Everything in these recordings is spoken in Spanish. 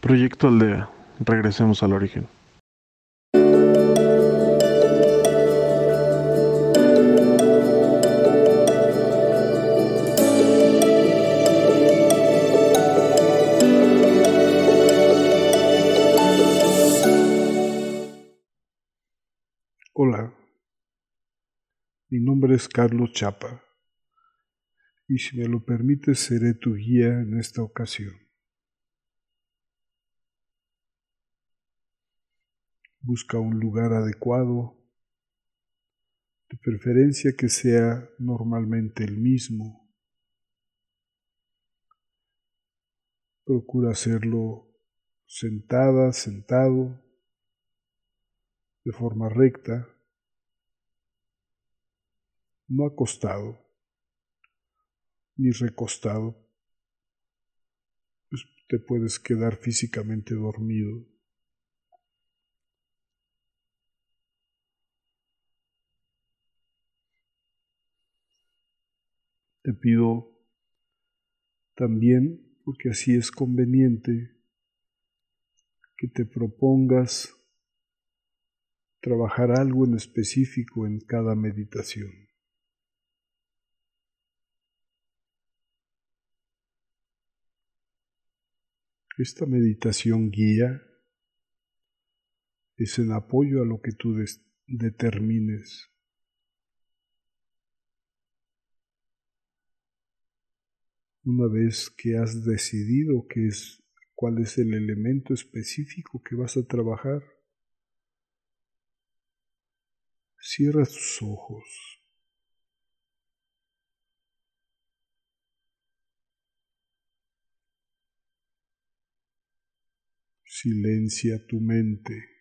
Proyecto Aldea. Regresemos al origen. Hola, mi nombre es Carlos Chapa y si me lo permites seré tu guía en esta ocasión. Busca un lugar adecuado, de preferencia que sea normalmente el mismo. Procura hacerlo sentada, sentado, de forma recta, no acostado ni recostado. Pues te puedes quedar físicamente dormido. Te pido también, porque así es conveniente, que te propongas trabajar algo en específico en cada meditación. Esta meditación guía es en apoyo a lo que tú determines. Una vez que has decidido qué es, cuál es el elemento específico que vas a trabajar, cierra tus ojos. Silencia tu mente.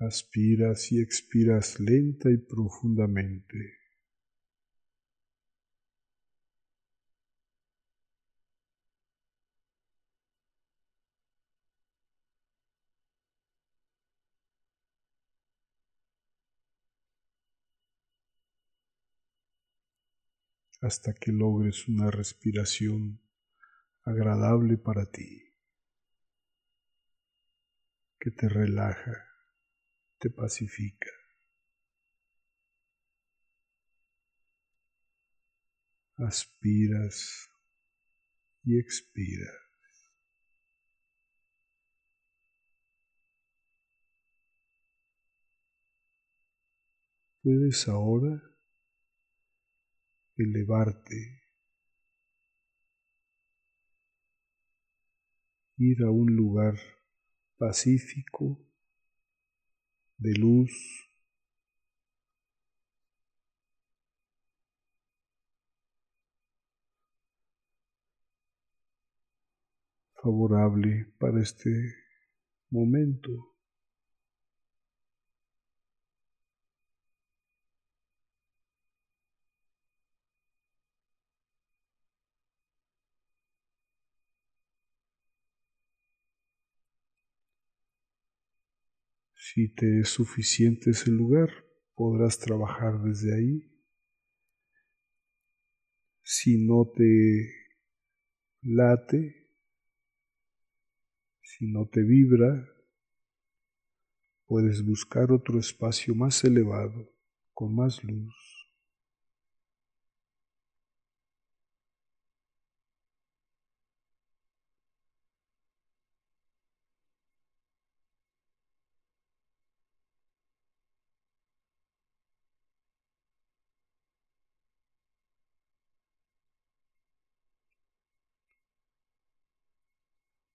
Aspiras y expiras lenta y profundamente. hasta que logres una respiración agradable para ti, que te relaja, te pacifica. Aspiras y expiras. Puedes ahora elevarte, ir a un lugar pacífico, de luz, favorable para este momento. Si te es suficiente ese lugar, podrás trabajar desde ahí. Si no te late, si no te vibra, puedes buscar otro espacio más elevado, con más luz.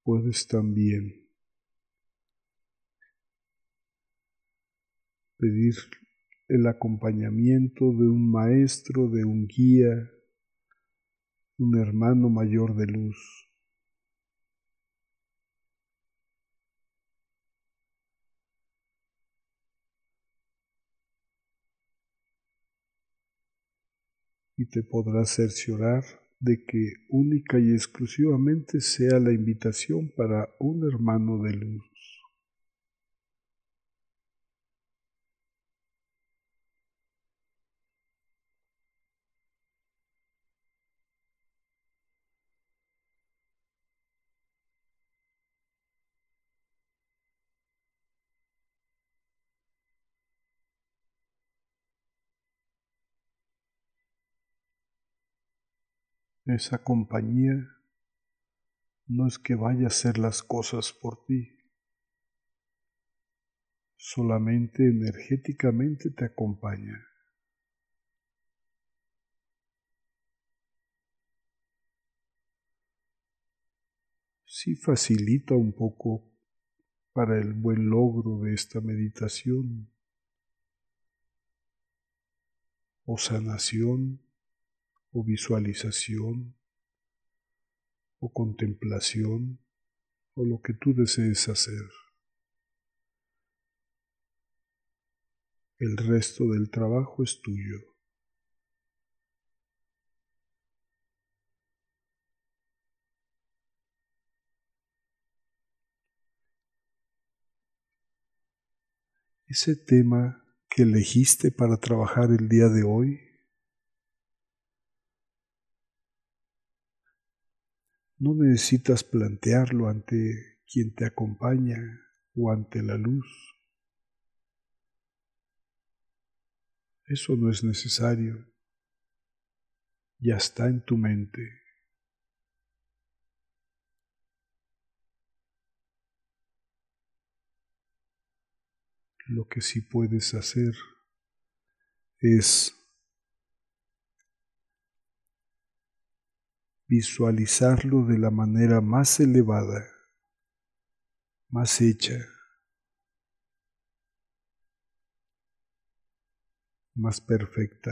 Puedes también pedir el acompañamiento de un maestro, de un guía, un hermano mayor de luz. Y te podrá cerciorar de que única y exclusivamente sea la invitación para un hermano de luz. Esa compañía no es que vaya a hacer las cosas por ti, solamente energéticamente te acompaña. Sí facilita un poco para el buen logro de esta meditación o sanación o visualización o contemplación o lo que tú desees hacer. El resto del trabajo es tuyo. Ese tema que elegiste para trabajar el día de hoy no necesitas plantearlo ante quien te acompaña o ante la luz. Eso no es necesario. Ya está en tu mente. Lo que sí puedes hacer es visualizarlo de la manera más elevada, más hecha, más perfecta.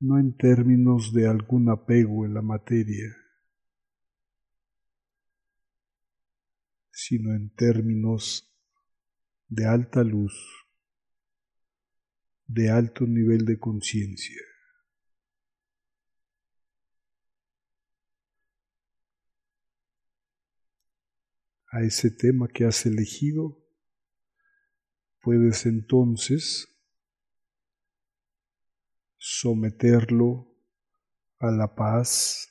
No en términos de algún apego en la materia, sino en términos de alta luz, de alto nivel de conciencia. A ese tema que has elegido, puedes entonces someterlo a la paz,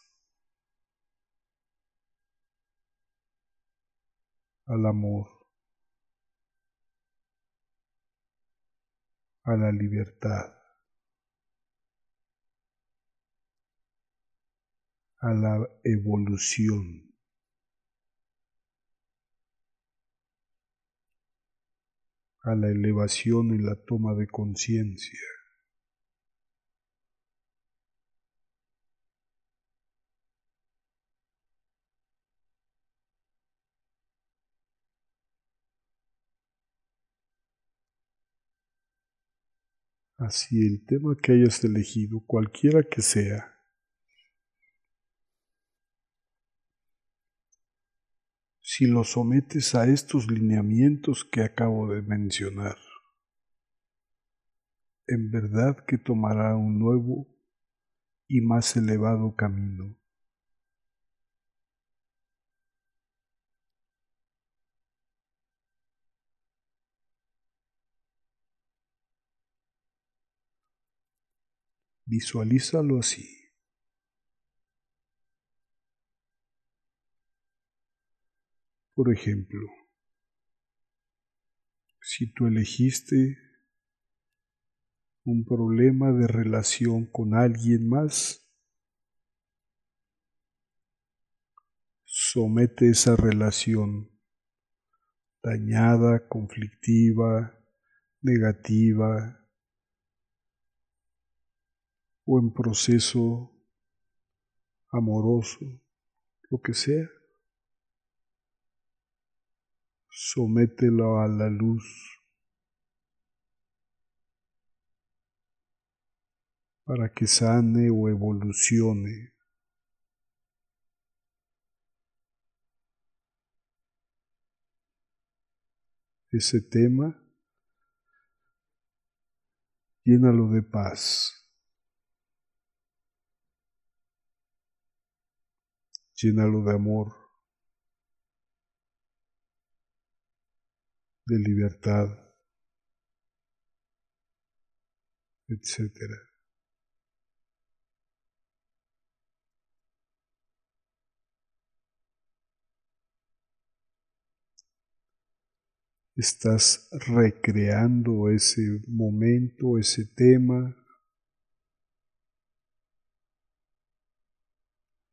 al amor, a la libertad, a la evolución. A la elevación y la toma de conciencia. Así el tema que hayas elegido, cualquiera que sea, si lo sometes a estos lineamientos que acabo de mencionar. En verdad que tomará un nuevo y más elevado camino. Visualízalo así. Por ejemplo, si tú elegiste un problema de relación con alguien más, somete esa relación dañada, conflictiva, negativa o en proceso amoroso, lo que sea. Somételo a la luz para que sane o evolucione. Ese tema, llénalo de paz. Llénalo de amor. De libertad, etc. Estás recreando ese momento, ese tema,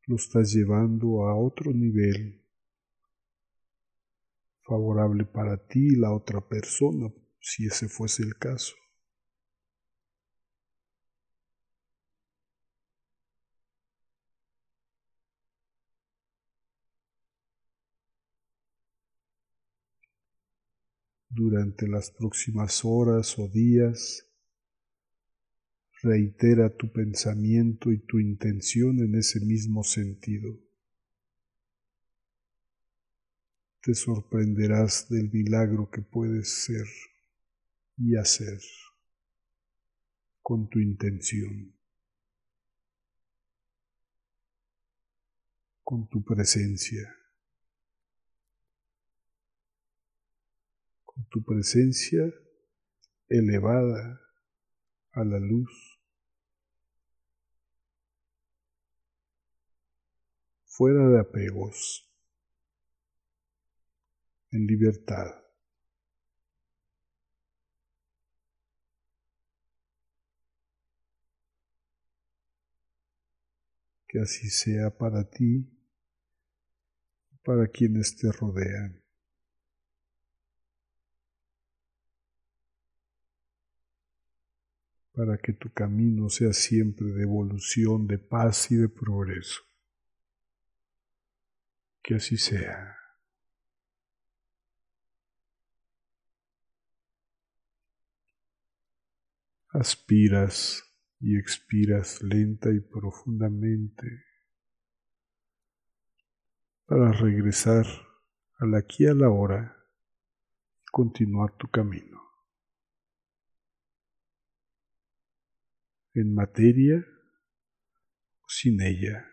lo estás llevando a otro nivel favorable para ti y la otra persona, si ese fuese el caso. Durante las próximas horas o días, reitera tu pensamiento y tu intención en ese mismo sentido. Te sorprenderás del milagro que puedes ser y hacer con tu intención, con tu presencia, con tu presencia elevada a la luz fuera de apegos, en libertad. Que así sea para ti y para quienes te rodean. para que tu camino sea siempre de evolución, de paz y de progreso. Que así sea. Aspiras y expiras lenta y profundamente para regresar al aquí a la hora y continuar tu camino. En materia o sin ella.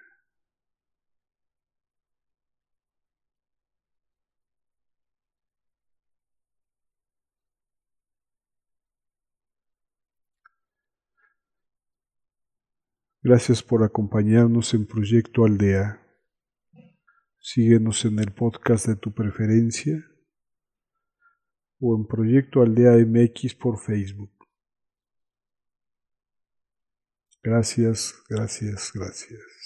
Gracias por acompañarnos en Proyecto Aldea. Síguenos en el podcast de tu preferencia o en Proyecto Aldea MX por Facebook. Gracias, gracias, gracias.